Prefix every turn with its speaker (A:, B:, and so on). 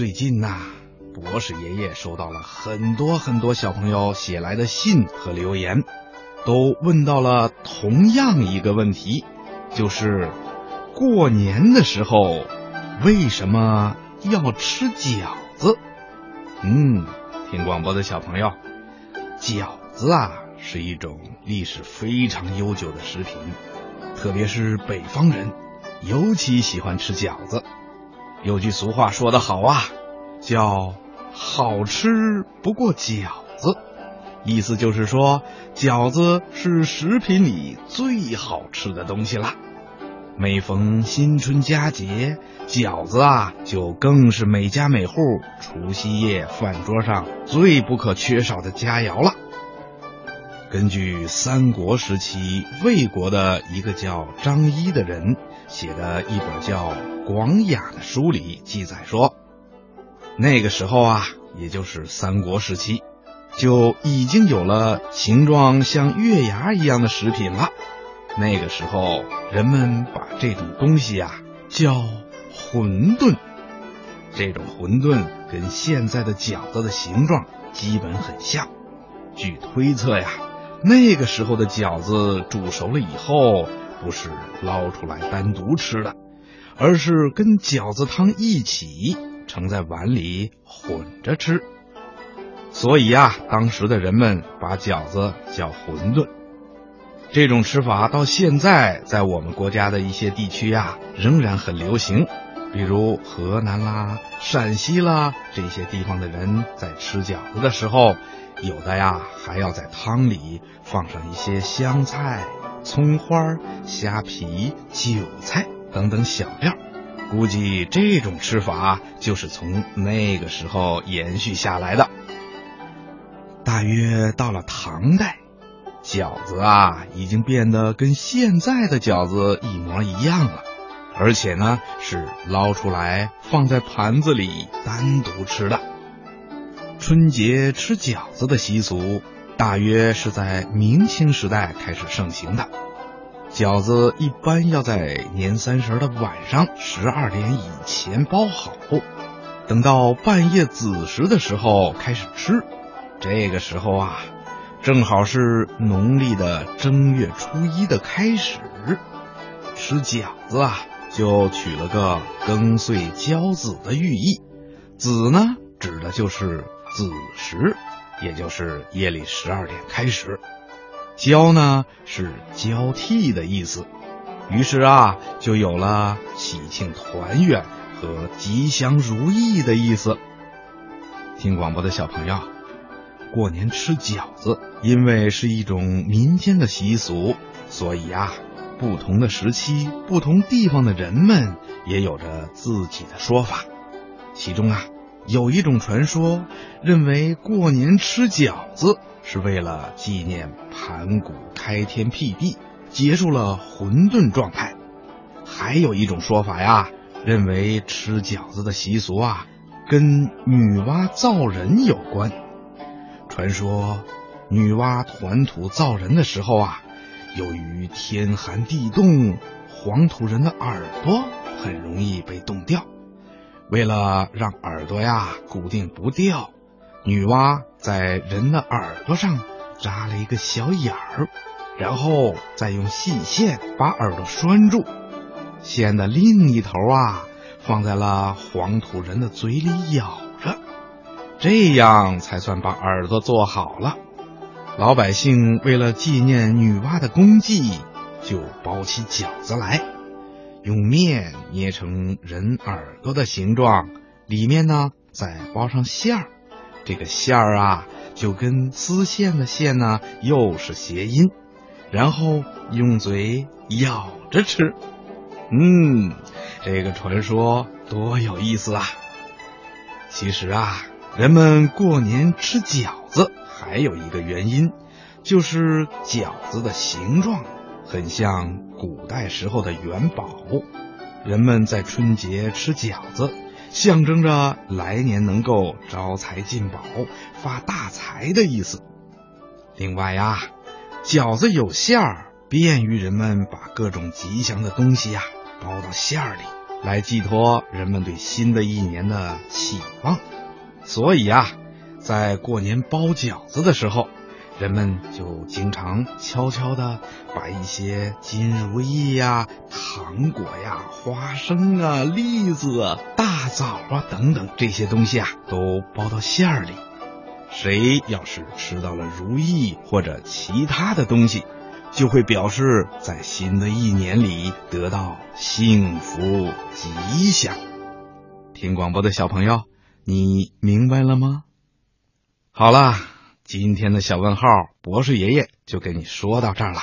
A: 最近呐，博士爷爷收到了很多很多小朋友写来的信和留言，都问到了同样一个问题，就是过年的时候为什么要吃饺子？嗯，听广播的小朋友，饺子啊是一种历史非常悠久的食品，特别是北方人尤其喜欢吃饺子。有句俗话说得好啊，叫“好吃不过饺子”，意思就是说饺子是食品里最好吃的东西了。每逢新春佳节，饺子啊就更是每家每户除夕夜饭桌上最不可缺少的佳肴了。根据三国时期魏国的一个叫张仪的人写的一本叫《广雅》的书里记载说，那个时候啊，也就是三国时期，就已经有了形状像月牙一样的食品了。那个时候，人们把这种东西啊叫馄饨。这种馄饨跟现在的饺子的形状基本很像。据推测呀。那个时候的饺子煮熟了以后，不是捞出来单独吃的，而是跟饺子汤一起盛在碗里混着吃。所以啊，当时的人们把饺子叫馄饨。这种吃法到现在在我们国家的一些地区呀，仍然很流行。比如河南啦、陕西啦这些地方的人在吃饺子的时候。有的呀，还要在汤里放上一些香菜、葱花、虾皮、韭菜等等小料。估计这种吃法就是从那个时候延续下来的。大约到了唐代，饺子啊已经变得跟现在的饺子一模一样了，而且呢是捞出来放在盘子里单独吃的。春节吃饺子的习俗，大约是在明清时代开始盛行的。饺子一般要在年三十的晚上十二点以前包好，等到半夜子时的时候开始吃。这个时候啊，正好是农历的正月初一的开始。吃饺子啊，就取了个庚岁交子的寓意，子呢，指的就是。子时，也就是夜里十二点开始。交呢是交替的意思，于是啊就有了喜庆团圆和吉祥如意的意思。听广播的小朋友，过年吃饺子，因为是一种民间的习俗，所以啊，不同的时期、不同地方的人们也有着自己的说法。其中啊。有一种传说，认为过年吃饺子是为了纪念盘古开天辟地，结束了混沌状态。还有一种说法呀，认为吃饺子的习俗啊，跟女娲造人有关。传说，女娲团土造人的时候啊，由于天寒地冻，黄土人的耳朵很容易被冻掉。为了让耳朵呀固定不掉，女娲在人的耳朵上扎了一个小眼儿，然后再用细线把耳朵拴住，线的另一头啊放在了黄土人的嘴里咬着，这样才算把耳朵做好了。老百姓为了纪念女娲的功绩，就包起饺子来。用面捏成人耳朵的形状，里面呢再包上馅儿，这个馅儿啊就跟丝线的线呢又是谐音，然后用嘴咬着吃。嗯，这个传说多有意思啊！其实啊，人们过年吃饺子还有一个原因，就是饺子的形状。很像古代时候的元宝，人们在春节吃饺子，象征着来年能够招财进宝、发大财的意思。另外呀，饺子有馅儿，便于人们把各种吉祥的东西呀包到馅儿里，来寄托人们对新的一年的期望。所以啊，在过年包饺子的时候，人们就经常悄悄的把一些金如意呀、糖果呀、花生啊、栗子啊、大枣啊等等这些东西啊，都包到馅儿里。谁要是吃到了如意或者其他的东西，就会表示在新的一年里得到幸福吉祥。听广播的小朋友，你明白了吗？好了，今天的小问号，博士爷爷就给你说到这儿了。